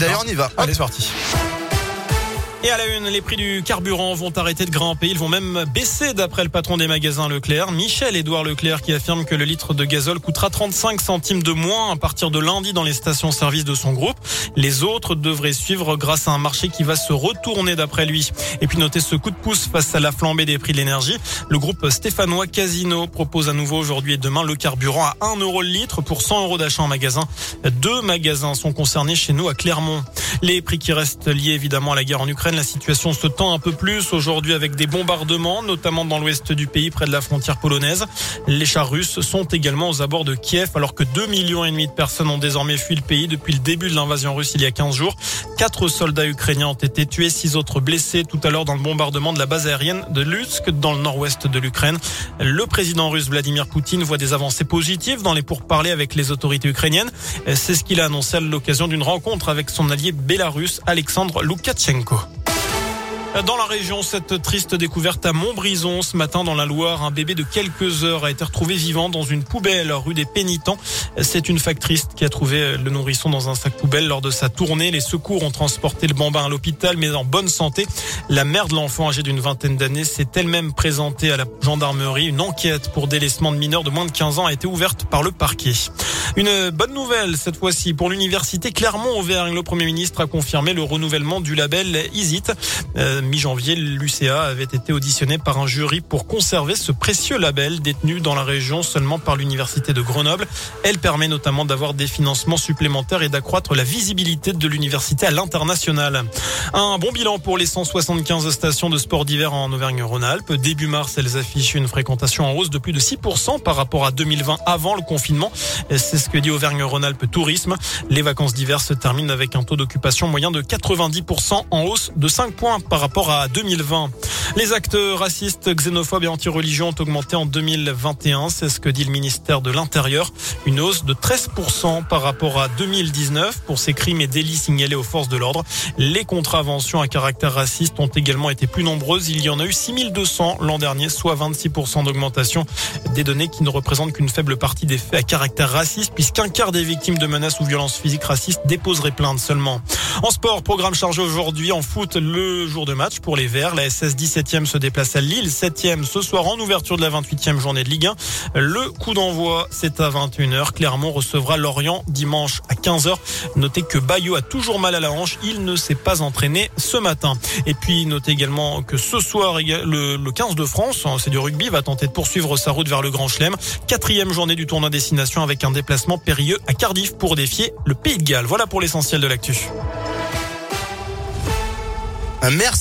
D'ailleurs, on y va. Allez, c'est parti. Et à la une, les prix du carburant vont arrêter de grimper. Ils vont même baisser d'après le patron des magasins Leclerc, Michel-Édouard Leclerc, qui affirme que le litre de gazole coûtera 35 centimes de moins à partir de lundi dans les stations-service de son groupe. Les autres devraient suivre grâce à un marché qui va se retourner d'après lui. Et puis notez ce coup de pouce face à la flambée des prix de l'énergie. Le groupe stéphanois Casino propose à nouveau aujourd'hui et demain le carburant à 1 euro le litre pour 100 euros d'achat en magasin. Deux magasins sont concernés chez nous à Clermont. Les prix qui restent liés évidemment à la guerre en Ukraine la situation se tend un peu plus aujourd'hui avec des bombardements, notamment dans l'ouest du pays, près de la frontière polonaise. Les chars russes sont également aux abords de Kiev, alors que 2 millions et demi de personnes ont désormais fui le pays depuis le début de l'invasion russe il y a 15 jours. Quatre soldats ukrainiens ont été tués, six autres blessés tout à l'heure dans le bombardement de la base aérienne de Lutsk, dans le nord-ouest de l'Ukraine. Le président russe Vladimir Poutine voit des avancées positives dans les pourparlers avec les autorités ukrainiennes. C'est ce qu'il a annoncé à l'occasion d'une rencontre avec son allié bélarus Alexandre Loukachenko. Dans la région, cette triste découverte à Montbrison ce matin dans la Loire, un bébé de quelques heures a été retrouvé vivant dans une poubelle rue des Pénitents. C'est une factrice qui a trouvé le nourrisson dans un sac poubelle lors de sa tournée. Les secours ont transporté le bambin à l'hôpital, mais en bonne santé. La mère de l'enfant âgé d'une vingtaine d'années s'est elle-même présentée à la gendarmerie. Une enquête pour délaissement de mineurs de moins de 15 ans a été ouverte par le parquet. Une bonne nouvelle cette fois-ci pour l'université Clermont-Auvergne. Le Premier ministre a confirmé le renouvellement du label ISIT. Euh, Mi-janvier, l'UCA avait été auditionné par un jury pour conserver ce précieux label détenu dans la région seulement par l'université de Grenoble. Elle permet notamment d'avoir des financements supplémentaires et d'accroître la visibilité de l'université à l'international. Un bon bilan pour les 175 stations de sport d'hiver en Auvergne-Rhône-Alpes. Début mars, elles affichent une fréquentation en hausse de plus de 6% par rapport à 2020 avant le confinement. C'est ce que dit Auvergne-Rhône-Alpes Tourisme. Les vacances d'hiver se terminent avec un taux d'occupation moyen de 90% en hausse de 5 points par rapport à 2020. Les actes racistes, xénophobes et anti-religion ont augmenté en 2021. C'est ce que dit le ministère de l'Intérieur. Une hausse de 13% par rapport à 2019 pour ces crimes et délits signalés aux forces de l'ordre. Les contraventions à caractère raciste ont également été plus nombreuses. Il y en a eu 6200 l'an dernier, soit 26% d'augmentation. Des données qui ne représentent qu'une faible partie des faits à caractère raciste puisqu'un quart des victimes de menaces ou violences physiques racistes déposeraient plainte seulement. En sport, programme chargé aujourd'hui en foot le jour de match pour les Verts. La SS 17e se déplace à Lille, 7e ce soir en ouverture de la 28e journée de Ligue 1. Le coup d'envoi, c'est à 21h. Clermont recevra Lorient dimanche à 15h. Notez que Bayo a toujours mal à la hanche. Il ne s'est pas entraîné ce matin. Et puis, notez également que ce soir, le, le 15 de France, hein, c'est du rugby, va tenter de poursuivre sa route vers le Grand Chelem. Quatrième journée du tournoi destination avec un déplacement périlleux à Cardiff pour défier le Pays de Galles. Voilà pour l'essentiel de l'actu. Merci.